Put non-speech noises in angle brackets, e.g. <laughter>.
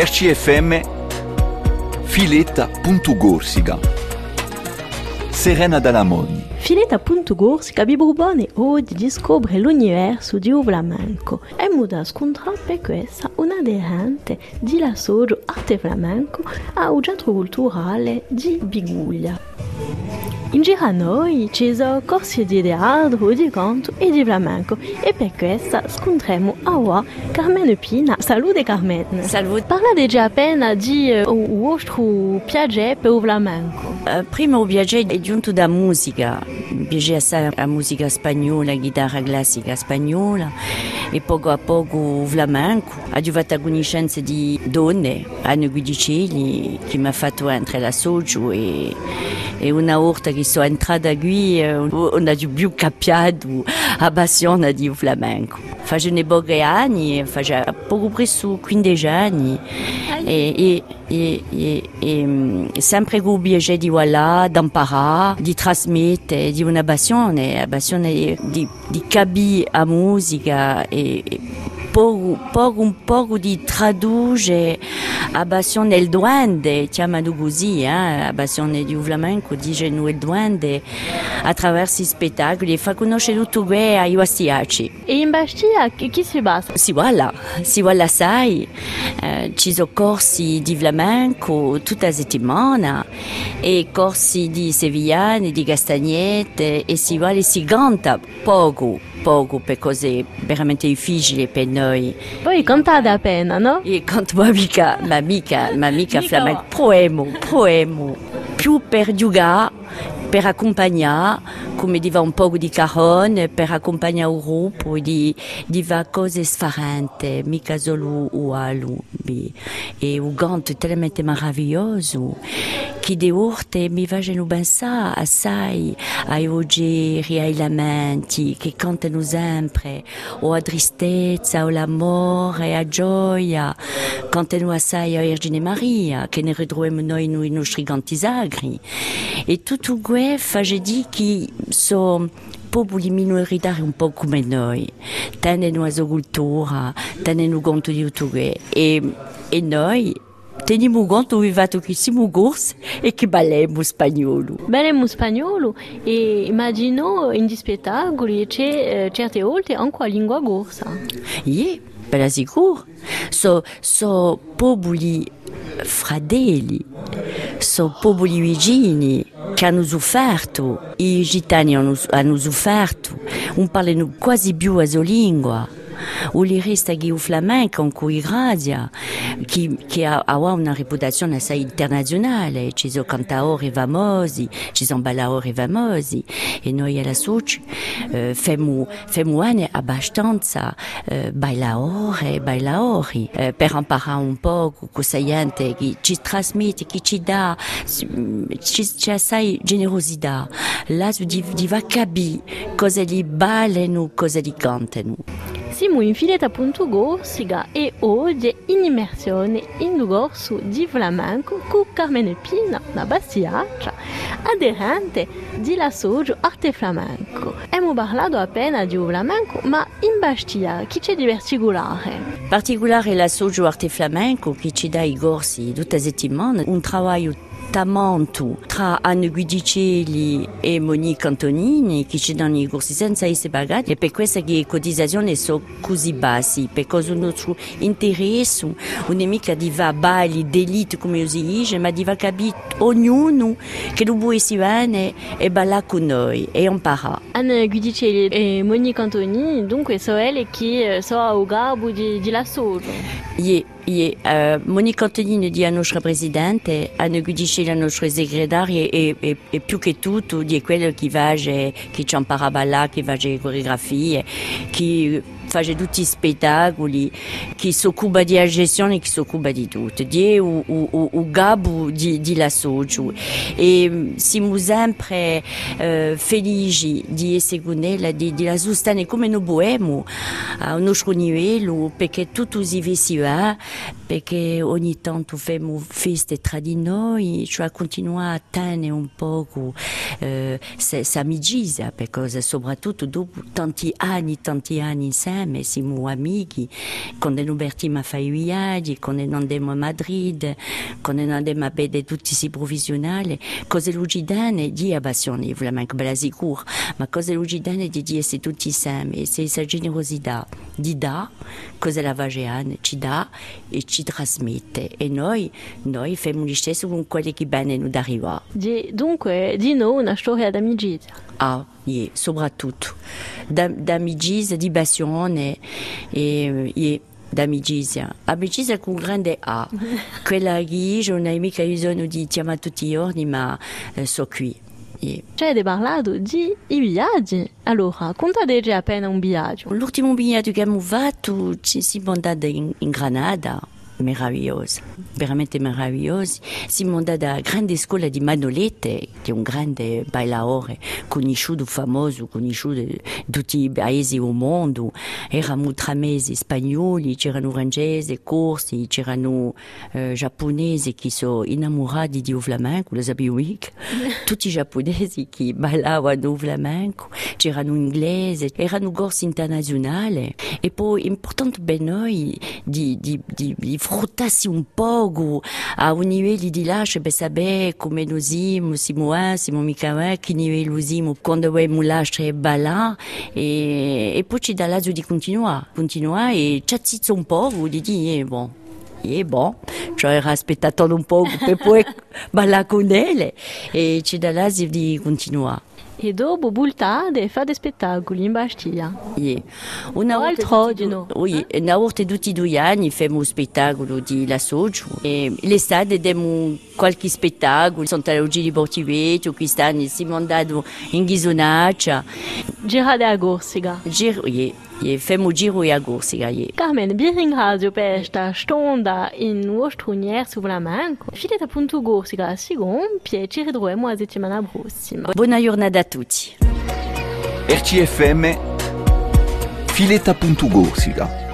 RCFM Filetta.Gorsica Serena Dalamoni. Filetta.Gorsica vi propone oggi di scoprire l'universo di Flamenco e muda scontrare per questa un aderente di l'assoggio arte flamenco a un centro culturale di Biguglia. In giro a noi ci sono corsi di teatro, di canto e di flamenco e per questa scontriamo a Carmen Pina. Salute Carmen! Salute! Parlate già appena di uh, vostro piacere per il flamenco. Uh, prima il piacere è giunto da musica, mi piace assai la musica spagnola, la chitarra classica spagnola e poco a poco il flamenco. Ho la conoscenza di donne, Anne Guidicelli, che mi ha fatto entrare la socio e, e una volta che sono entrata qui on a più capiato a passione di flamenco. Facevo pochi anni, facevo poco presso 15 anni e, e, e, e, e sempre il piacere di voilà, d'imparare, di trasmettere, di una passione, la passione di, di capire la musica e, e poco, poco, un poco di tradurre la passione del duende, chiamano così, eh? la passione di flamenco, dice noi il duende, attraverso i spettacoli e fa conoscere tutto questo ai wastiaci. E in Bastia chi si basa? Si vuole, si vuole assai, eh, ci sono corsi di flamenco tutta la settimana e corsi di sevillane, di castagnette e si vuole, si canta poco poco per cose veramente difficili per noi. Poi cantate appena, no? Io canto ma <laughs> mica, ma mica, ma mica flamenco, poemo, poemo, più per giocare, per accompagnare, come diva un po' di carone, per accompagnare il gruppo, di, diva cose sfarente, mica solo uguali. E il canto è talmente meraviglioso che di volte mi facciano pensare assai ai oggetti, ai lamenti che cantano sempre, o a tristezza, o l'amore, a gioia. Cantano assai a Vergine Maria, che ne ritroviamo noi nei nostri canti sacri. E tutto questo fa che sono popoli minoritari un po' come noi, tengono la sua cultura, tengono conto di tutto questo. E, e noi teniamo conto di fatto che siamo corsi e che balliamo spagnolo. Balliamo spagnolo e immagino in spettacoli c'è eh, certe volte anche la lingua corsa. Sì, per la sicuro. Sono so popoli fratelli, sono popoli vicini che hanno sofferto, i gitani hanno, hanno sofferto, non parlano quasi più la sua lingua. O li il flamenco con cui grazia, che, che ha, ha una reputazione assai internazionale, ci sono cantatori famosi, ci sono ballatori famosi, e noi alla Soci eh, femo, femo anni abbastanza eh, bailatori, bailatori, eh, per imparare un po' cosa gente che ci trasmette, che ci dà, ci, ci assai generosità, là di, di va capire cosa li ballano, cosa li cantano. Siamo in Filetta.Gorsica e oggi in immersione in un corso di flamenco con Carmen Pina, una bastiaccia, aderente di l'assoggio arte flamenco. Abbiamo parlato appena di flamenco, ma in Bastia chi c'è di particolare? Particolare l'assoggio arte flamenco che ci dà i corsi la settimana, un lavoro tamanto tra Anne Guidicelli e Monique Antonini che ci danno i corsi senza essere pagati e per questo che le cotizazioni sono così bassi perché il nostro interesse non è mica di va balli d'elite come si dice ma di va capire ognuno che lo può essere bene e con noi e Anne Guidicelli e Monique Antonini dunque sono le che sono a capo di, di l'assoggio yeah. E, uh, Monique Antonini di a nostra presidente, Anne Guidicelli la nostra segretaria e, e, e, più che tutto di quello che va che ci impara a ballare, che che fa tutti i spettacoli, che si occupa di gestione e che si occupa di tutto. Di o, o, o gabo di, di l'assoggio. E siamo sempre uh, felici di essere di, di la sostenere come noi possiamo a nostro livello, perché tutto si va perché ogni tanto facciamo feste tra di noi, cioè continuare a tenere un po' questa amicizia, perché soprattutto dopo tanti anni, tanti anni insieme, insieme, siamo amici, quando andiamo a fare i viaggi, quando andiamo a Madrid, quando andiamo a vedere tutti i professionali, cose lucidane di abbassione, veramente bella sicuro, ma cose lucidane di essere tutti insieme, e c'est questa generosità di dà, cosa la vageane ci dà e ci trasmette, e noi, noi facciamo lo stesso con quelli che bene non arriva. Di, dunque, di noi una storia. Ah, yeah, soprattutto. Da, d'amicizia, di passione e, e d'amicizia. Amicizia con grande A. <laughs> Quella che non ho mica bisogno di chiamare tutti i giorni, ma eh, so qui. Yeah. C'è parlato di i viaggi. Allora, raccontateci appena un viaggio. L'ultimo viaggio che abbiamo fatto ci siamo andati in, in Granada. Meravigliosa, veramente meravigliosi. Siamo andati a grande scuola di Manolete, che è un grande bailaore, conosciuto, famoso, conosciuto in tutti i paesi del mondo. Eravamo tra mesi spagnoli, c'erano francesi, corsi, c'erano eh, giapponesi che sono innamorati di flamenco, lo mica. <laughs> Tutti i giapponesi che ballavano flamenco, c'erano inglesi, erano corsi internazionali. E poi importante per noi di, di, di, di frottarsi un poco a un livello di lascio per sapere come lo siamo, siamo a, siamo mica a, che livello siamo quando abbiamo lascio e ballare e, e poi ci dà l'azzo di continuare, continuare e chattizzo un po', di dire, bon, e bon, cioè aspettato un po' per poi <laughs> ballare con lei e ci dà l'azzo di continuare. E dopo bultate e fate spettacoli in Bastiglia. Yeah. Una volta tutti no? Oui, una volta tutti i due anni facciamo spettacolo di La Soggio e l'estate diamo qualche spettacolo, sono oggi di Portivetto, quest'anno siamo andati in Ghisonaccia. Girate a. Giro, yeah. Yeah, facciamo giro a Corsica. Yeah. Carmen, vi ringrazio per questa stonda in vostro su flamenco. Fidete appunto Corsica, sigonpie, ci ritroviamo la settimana prossima. Buona giornata a tutti. RCFM Filetta.Gorsica